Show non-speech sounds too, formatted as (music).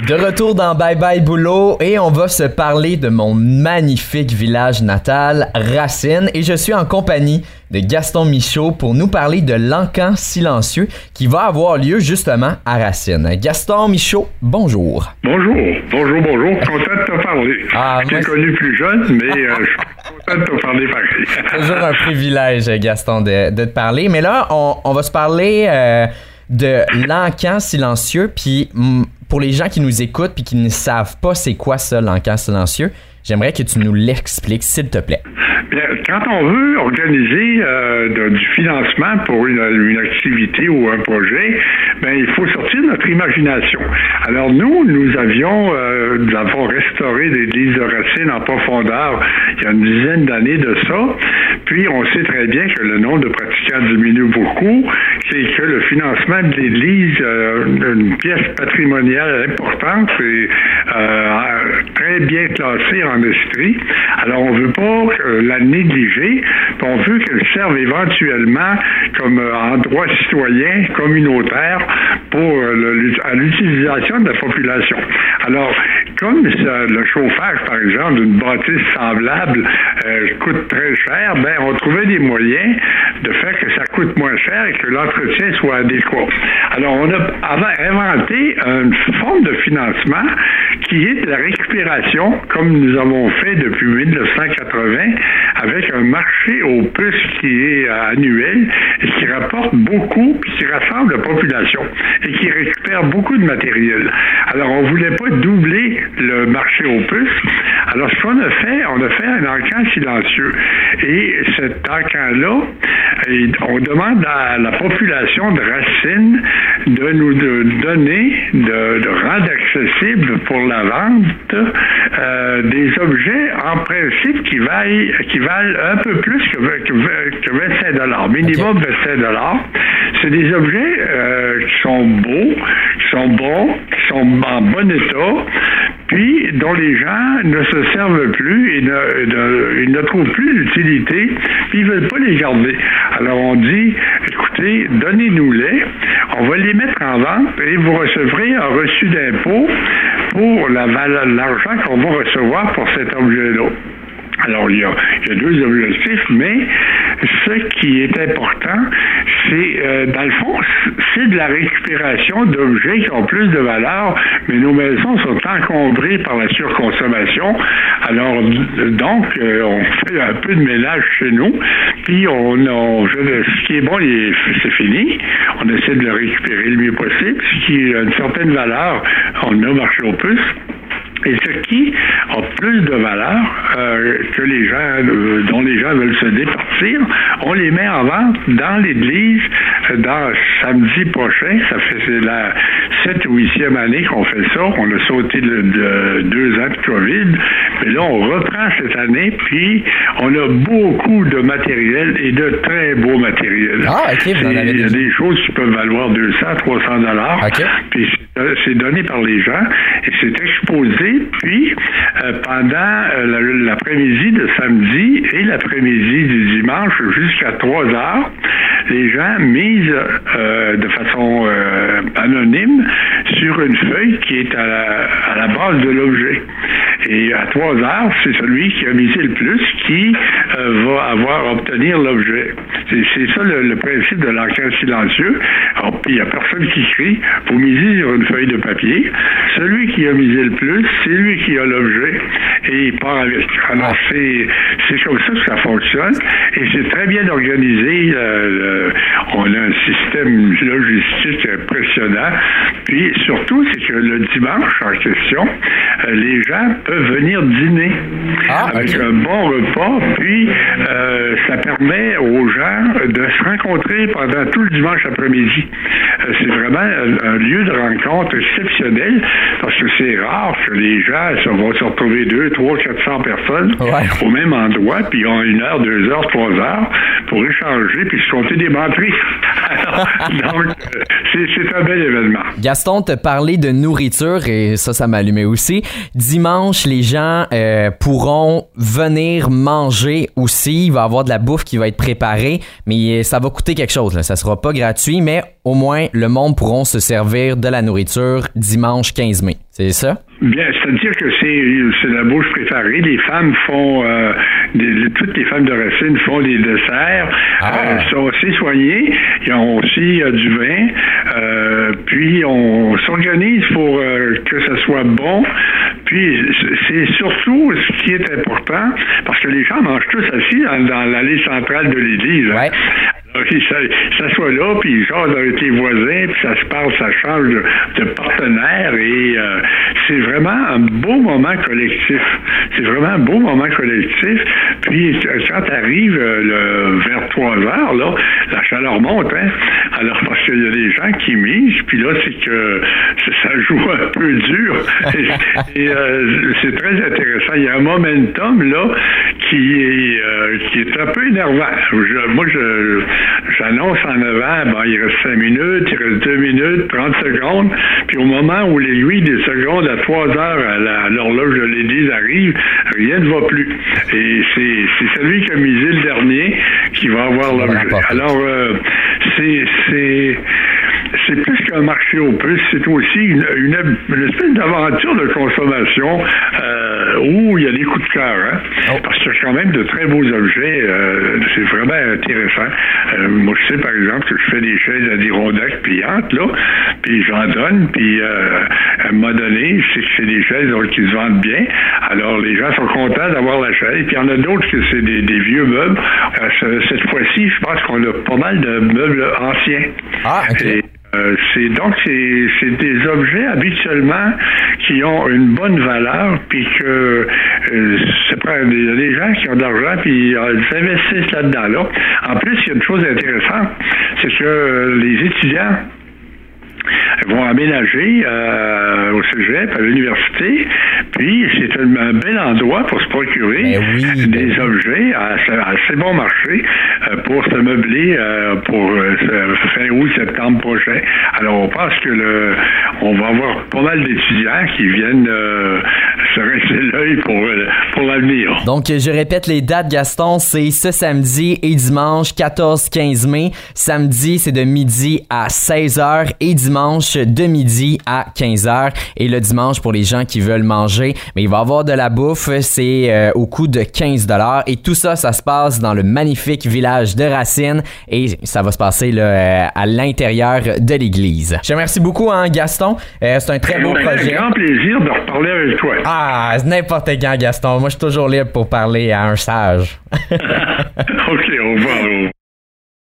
De retour dans Bye Bye Boulot et on va se parler de mon magnifique village natal, Racine, et je suis en compagnie de Gaston Michaud pour nous parler de l'encan silencieux qui va avoir lieu justement à Racine. Gaston Michaud, bonjour. Bonjour, bonjour, bonjour. Content de te parler. Ah, je t'ai connu plus jeune, mais euh, je suis content de te parler pareil. (laughs) Toujours un privilège, Gaston, de, de te parler. Mais là, on, on va se parler euh, de l'encan silencieux. Puis mm, pour les gens qui nous écoutent puis qui ne savent pas c'est quoi ça, l'encan silencieux, j'aimerais que tu nous l'expliques, s'il te plaît. Bien, quand on veut organiser euh, du financement pour une activité ou un projet, ben il faut sortir notre imagination. Alors nous, nous avions, euh, nous avons restauré l'église de Racine en profondeur il y a une dizaine d'années de ça. Puis on sait très bien que le nombre de pratiquants diminue beaucoup, c'est que le financement de l'église, euh, une pièce patrimoniale importante, c'est euh, très bien classée en Estrie. Alors on veut pas euh, la négliger, on veut qu'elle serve éventuellement comme endroit citoyen, communautaire pour à l'utilisation de la population. Alors, comme le chauffage, par exemple, d'une bâtisse semblable euh, coûte très cher, ben on trouvait des moyens de faire que ça coûte moins cher et que l'entretien soit adéquat. Alors, on a inventé une forme de financement qui est la récupération, comme nous avons fait depuis 1980, avec un marché aux puces qui est euh, annuel et qui rapporte beaucoup, puis qui rassemble la population et qui récupère beaucoup de matériel. Alors, on voulait pas doubler le marché aux puces. Alors, ce qu'on a fait, on a fait un encan silencieux. Et cet encan-là, on demande à la population de Racine de nous donner, de, de rendre accessible pour la vente euh, des objets en principe qui valent, qui valent un peu plus que, que, que 25 dollars, minimum 25 dollars. C'est des objets euh, qui sont beaux, sont bons, qui sont en bon état, puis dont les gens ne se servent plus et ne, ne- ils ne trouvent plus d'utilité, puis ils veulent pas les garder. Alors on dit, écoutez, donnez-nous-les, on va les mettre en vente et vous recevrez un reçu d'impôt pour l'argent qu'on va recevoir pour cet objet-là. Alors, il y a deux objectifs, mais ce qui est important, c'est, euh, dans le fond, c'est de la récupération d'objets qui ont plus de valeur, mais nos maisons sont encombrées par la surconsommation. Alors, donc, euh, on fait un peu de ménage chez nous, puis on, on ce qui est bon, c'est fini. On essaie de le récupérer le mieux possible. Ce qui a une certaine valeur, on a marché aux puces. Et ce qui a plus de valeur euh, que les gens, euh, dont les gens veulent se départir, on les met en vente dans l'église euh, dans samedi prochain. Ça fait c'est la 7 ou 8e année qu'on fait ça. On a sauté le- de deux ans de COVID. Mais là, on reprend cette année, puis on a beaucoup de matériel et de très beau matériel. Ah, ok, Il y a des choses qui peuvent valoir 200, 300 dollars. Ok. Puis c'est donné par les gens et c'est exposé. Puis euh, pendant euh, la- l'après-midi de samedi et l'après-midi du dimanche jusqu'à 3 heures, les gens misent euh, de façon anonyme sur une feuille qui est à la base de l'objet. Et à 3 heures, c'est celui qui a misé le plus qui euh, va avoir obtenir l'objet. C'est ça le, principe de l'enquête silencieux. Il n'y a personne qui crie. Vous misez sur une feuille de papier. Celui qui a misé le plus, c'est lui qui a l'objet et il part avec. Alors, c'est c'est comme ça que ça fonctionne et c'est très bien organisé. euh, le- on a un système logistique impressionnant. Puis surtout, c'est que le dimanche en question, euh, les gens peuvent venir dîner Ah, avec un bon repas, puis euh, ça permet aux gens de se rencontrer pendant tout le dimanche après-midi. C'est vraiment un, un lieu de rencontre exceptionnel parce que c'est rare que les gens ça vont se retrouver deux, trois, quatre cents personnes Ouais. au même endroit, puis ils ont une heure, deux heures, trois heures pour échanger puis se compter des batteries. (laughs) donc, euh, c'est un bel événement. Gaston te parlait de nourriture et ça, ça m'allumait aussi. Dimanche, les gens euh, pourront venir manger aussi. Il va y avoir de la bouffe qui va être préparée, mais ça va coûter quelque chose. Là. Ça sera pas gratuit, mais au moins le monde pourront se servir de la nourriture dimanche 15 mai. C'est ça? Bien, c'est-à-dire que c'est la bouche préparée. Les femmes font, euh, toutes les femmes de Racine font des desserts, ah. euh, sont aussi soignées. Ils ont aussi euh, du vin. puis on s'organise pour que ce soit bon. Puis c'est surtout ce qui est important, parce que les gens mangent tous assis dans, l'allée centrale de l'église. Ça, ça, soit là, puis ils avec les voisins, puis ça se parle, ça change de, partenaire, et euh, c'est vraiment un beau moment collectif. C'est vraiment un beau moment collectif. Puis quand tu euh, vers 3 heures, là, la chaleur monte, hein? Alors, qu'il y a des gens qui misent, puis là, c'est que ça joue un peu dur. (laughs) et, euh, c'est très intéressant. Il y a un momentum, là, qui est, qui est un peu énervant. moi, je J'annonce en avant, il reste 5 minutes, il reste 2 minutes, 30 secondes, puis au moment où l'aiguille des secondes à 3 heures à l'horloge de l'église arrive, rien ne va plus. Et c'est celui qui a misé le dernier qui va avoir l'objet. Alors, euh, c'est c'est plus qu'un marché aux puces, c'est aussi une, espèce d'aventure de consommation euh, où il y a des coups de cœur. Hein? Oh. Parce a quand même de très beaux objets. Euh, c'est vraiment intéressant. Euh, moi, je sais, par exemple, que je fais des chaises à Dirondac pliantes, là, puis j'en donne, puis à un moment donné, je sais que c'est des chaises qui se vendent bien. Alors, les gens sont contents d'avoir la chaise. Puis il y en a d'autres que c'est des, vieux meubles. cette fois-ci, je pense qu'on a pas mal de meubles anciens. Ah, OK. Euh, c'est donc c'est des objets habituellement qui ont une bonne valeur, puis que euh, y a des gens qui ont de l'argent puis euh, ils investissent là-dedans. Là. En plus, il y a une chose intéressante, c'est que les étudiants vont aménager euh, au cégep, à l'université. Puis, c'est un, bel endroit pour se procurer ben des ben objets à, assez bon marché euh, pour se meubler euh, pour fin août, septembre prochain. Alors, on pense que le, on va avoir pas mal d'étudiants qui viennent se rester l'œil pour, pour l'avenir. Donc, je répète les dates, Gaston, c'est ce samedi et dimanche 14-15 mai. Samedi, c'est de midi à 16h et dimanche de midi à 15h et le dimanche pour les gens qui veulent manger. Mais il va y avoir de la bouffe, c'est euh, au coût de 15 dollars et tout ça, ça se passe dans le magnifique village de Racine et ça va se passer là, euh, à l'intérieur de l'église. Je te remercie beaucoup, hein, Gaston. Euh, c'est un très beau projet. un grand plaisir de reparler avec toi. Ah, n'importe quand, Gaston. Moi, je suis toujours libre pour parler à un sage. (laughs) (laughs) OK, au revoir.